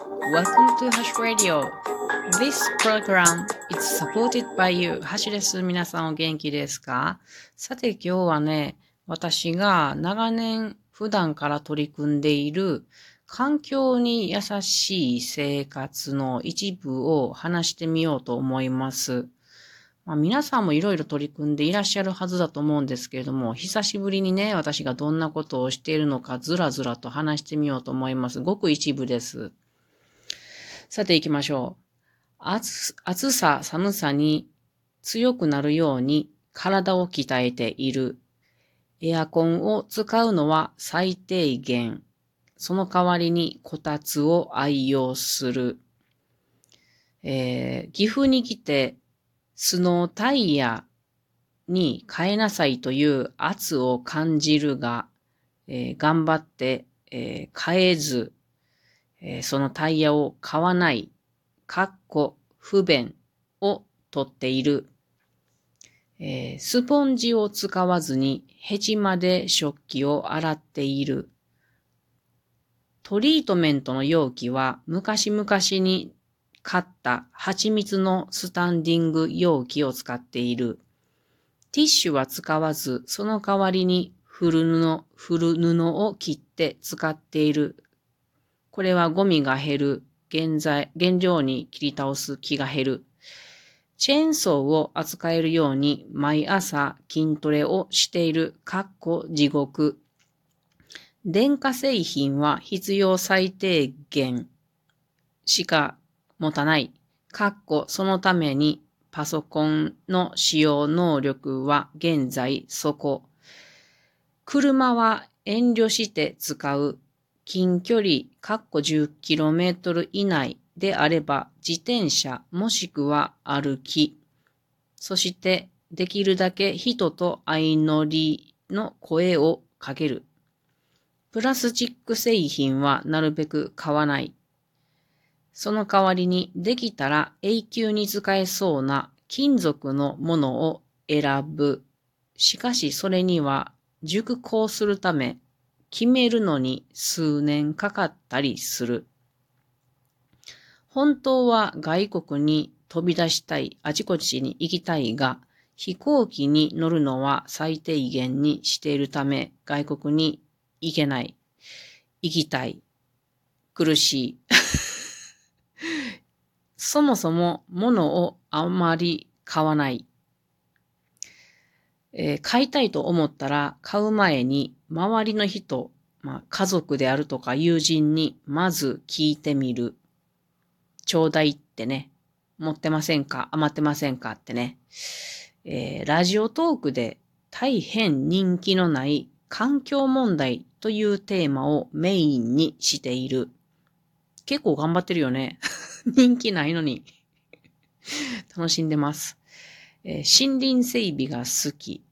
Welcome to Hash Radio. This program is supported by you. ハシです。皆さんお元気ですかさて今日はね、私が長年普段から取り組んでいる環境に優しい生活の一部を話してみようと思います。まあ、皆さんもいろいろ取り組んでいらっしゃるはずだと思うんですけれども、久しぶりにね、私がどんなことをしているのかずらずらと話してみようと思います。ごく一部です。さて行きましょう。暑さ、寒さに強くなるように体を鍛えている。エアコンを使うのは最低限。その代わりにこたつを愛用する。えー、岐阜に来てスノータイヤに変えなさいという圧を感じるが、えー、頑張って、えー、変えず、えー、そのタイヤを買わない、かっこ不便をとっている。えー、スポンジを使わずにヘチマで食器を洗っている。トリートメントの容器は昔々に買った蜂蜜のスタンディング容器を使っている。ティッシュは使わず、その代わりに古布、古布を切って使っている。これはゴミが減る。現在、現状に切り倒す気が減る。チェーンソーを扱えるように毎朝筋トレをしている。かっこ地獄。電化製品は必要最低限しか持たない。かっこそのためにパソコンの使用能力は現在そこ。車は遠慮して使う。近距離、かっこ 10km 以内であれば自転車もしくは歩き。そしてできるだけ人と相乗りの声をかける。プラスチック製品はなるべく買わない。その代わりにできたら永久に使えそうな金属のものを選ぶ。しかしそれには熟考するため決めるのに数年かかったりする。本当は外国に飛び出したい、あちこちに行きたいが、飛行機に乗るのは最低限にしているため、外国に行けない。行きたい。苦しい。そもそも物をあんまり買わない。えー、買いたいと思ったら買う前に周りの人、まあ、家族であるとか友人にまず聞いてみる。ちょうだいってね。持ってませんか？余ってませんかってね。えー、ラジオトークで大変人気のない環境問題というテーマをメインにしている。結構頑張ってるよね。人気ないのに楽しんでます。えー、森林整備が好き。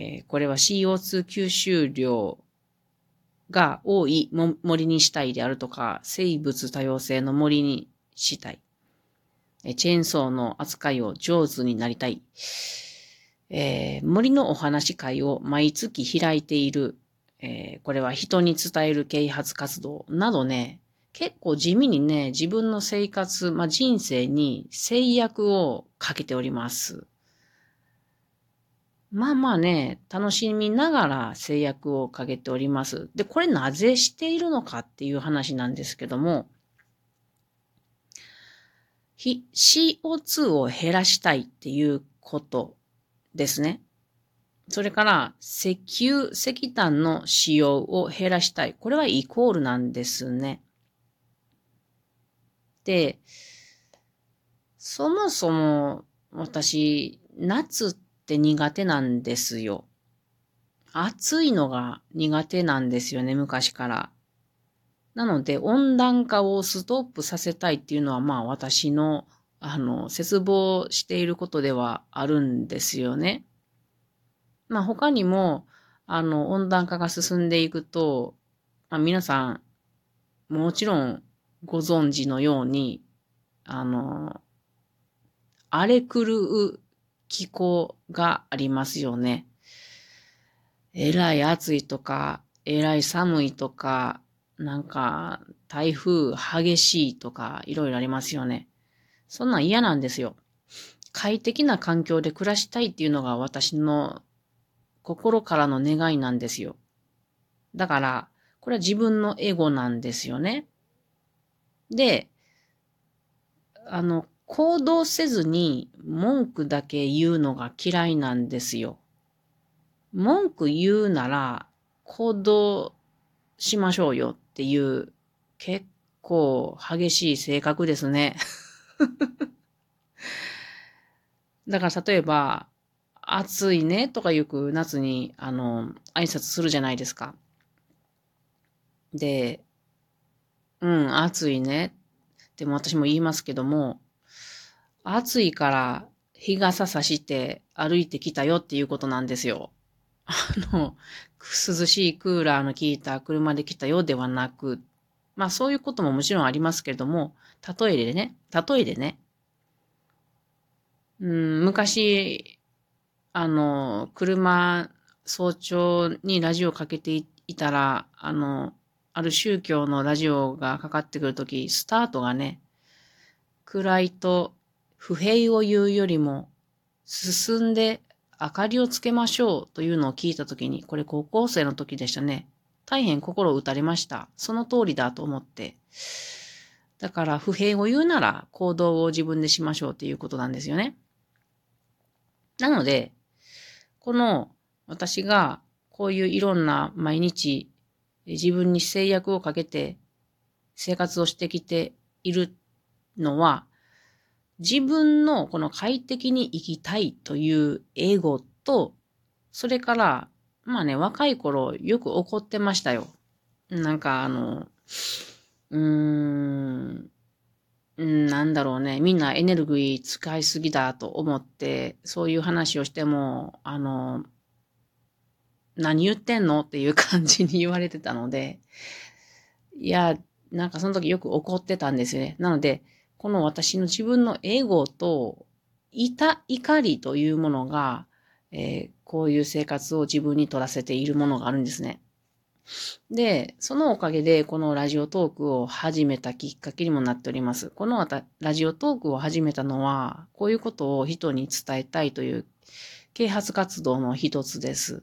えー、これは CO2 吸収量が多い森にしたいであるとか、生物多様性の森にしたい。え、チェーンソーの扱いを上手になりたい。えー、森のお話会を毎月開いている。えー、これは人に伝える啓発活動などね、結構地味にね、自分の生活、まあ、人生に制約をかけております。まあまあね、楽しみながら制約をかけております。で、これなぜしているのかっていう話なんですけども、CO2 を減らしたいっていうことですね。それから、石油、石炭の使用を減らしたい。これはイコールなんですね。、でそもそも私、夏ってって苦手なんですよ。暑いのが苦手なんですよね、昔から。なので、温暖化をストップさせたいっていうのは、まあ私の、あの、絶望していることではあるんですよね。まあ他にも、あの、温暖化が進んでいくと、まあ皆さん、もちろんご存知のように、あの、荒れ狂う気候がありますよね。えらい暑いとか、えらい寒いとか、なんか、台風激しいとか、いろいろありますよね。そんなん嫌なんですよ。快適な環境で暮らしたいっていうのが私の心からの願いなんですよ。だから、これは自分のエゴなんですよね。で、あの、行動せずに文句だけ言うのが嫌いなんですよ。文句言うなら行動しましょうよっていう結構激しい性格ですね。だから例えば、暑いねとかよく夏にあの挨拶するじゃないですか。で、うん、暑いね。でも私も言いますけども、暑いから日傘さして歩いてきたよっていうことなんですよ。あの、涼しいクーラーの効いた車で来たよではなく、まあそういうことももちろんありますけれども、例えでね、例えでね、うん、昔、あの、車、早朝にラジオかけていたら、あの、ある宗教のラジオがかかってくるとき、スタートがね、暗いと不平を言うよりも、進んで明かりをつけましょうというのを聞いたときに、これ高校生の時でしたね。大変心を打たれました。その通りだと思って。だから不平を言うなら行動を自分でしましょうっていうことなんですよね。なので、この私がこういういろんな毎日自分に制約をかけて生活をしてきているのは、自分のこの快適に生きたいというエゴと、それから、まあね、若い頃よく怒ってましたよ。なんかあの、うーん、なんだろうね。みんなエネルギー使いすぎだと思って、そういう話をしても、あの、何言ってんのっていう感じに言われてたので、いや、なんかその時よく怒ってたんですよね。なので、この私の自分のエゴと、いた怒りというものが、えー、こういう生活を自分に取らせているものがあるんですね。で、そのおかげでこのラジオトークを始めたきっかけにもなっております。このラジオトークを始めたのは、こういうことを人に伝えたいという啓発活動の一つです。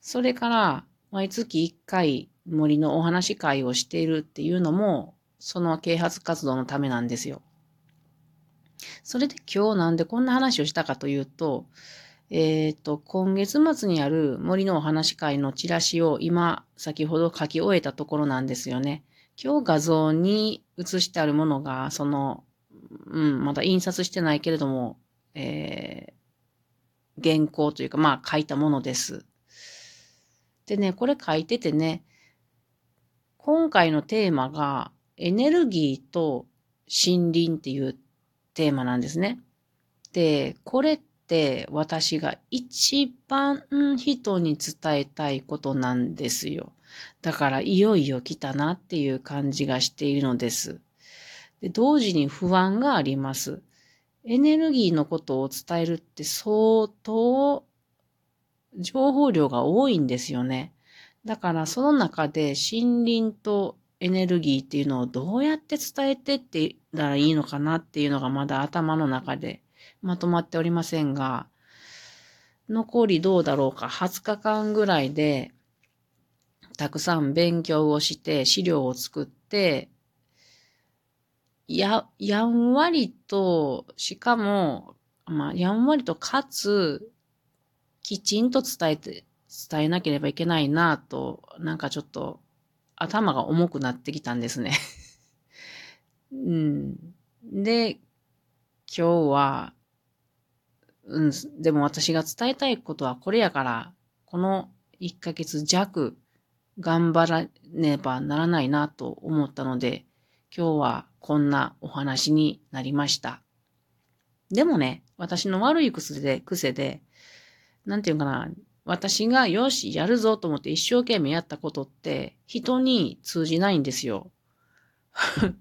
それから、毎月1回森のお話会をしているっていうのも、その啓発活動のためなんですよ。それで今日なんでこんな話をしたかというと、えっ、ー、と、今月末にある森のお話会のチラシを今、先ほど書き終えたところなんですよね。今日画像に写してあるものが、その、うん、まだ印刷してないけれども、えー、原稿というか、まあ書いたものです。でね、これ書いててね、今回のテーマがエネルギーと森林っていうテーマなんですね。で、これって私が一番人に伝えたいことなんですよ。だからいよいよ来たなっていう感じがしているのです。で同時に不安があります。エネルギーのことを伝えるって相当情報量が多いんですよね。だからその中で森林とエネルギーっていうのをどうやって伝えてってたらいいのかなっていうのがまだ頭の中でまとまっておりませんが、残りどうだろうか、20日間ぐらいで、たくさん勉強をして、資料を作って、や、やんわりと、しかも、まあ、やんわりとかつ、きちんと伝えて、伝えなければいけないなと、なんかちょっと頭が重くなってきたんですねうん。で、今日は、うん、でも私が伝えたいことはこれやから、この1ヶ月弱頑張らねばならないなと思ったので、今日はこんなお話になりました。でもね、私の悪い癖で、癖で、なんていうかな、私がよし、やるぞと思って一生懸命やったことって人に通じないんですよ。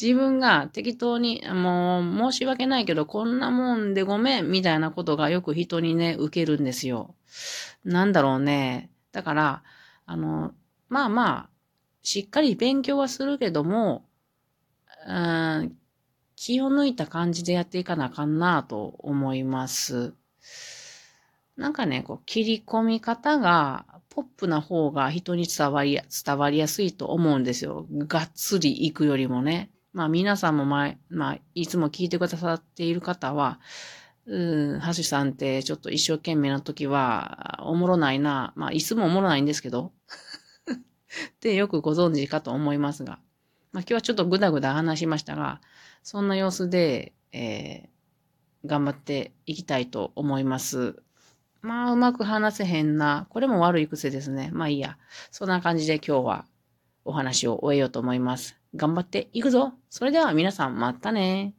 自分が適当に、もう申し訳ないけど、こんなもんでごめん、みたいなことがよく人にね、受けるんですよ。なんだろうね。だから、あの、まあまあ、しっかり勉強はするけども、うん、気を抜いた感じでやっていかなあかんなと思います。なんかね、こう、切り込み方が、ポップな方が人に伝わり、伝わりやすいと思うんですよ。がっつり行くよりもね。まあ皆さんも前、まあいつも聞いてくださっている方は、うん、橋さんってちょっと一生懸命な時は、おもろないな。まあいつもおもろないんですけど。ってよくご存知かと思いますが。まあ今日はちょっとぐだぐだ話しましたが、そんな様子で、えー、頑張っていきたいと思います。まあ、うまく話せへんな。これも悪い癖ですね。まあいいや。そんな感じで今日はお話を終えようと思います。頑張っていくぞ。それでは皆さんまたね。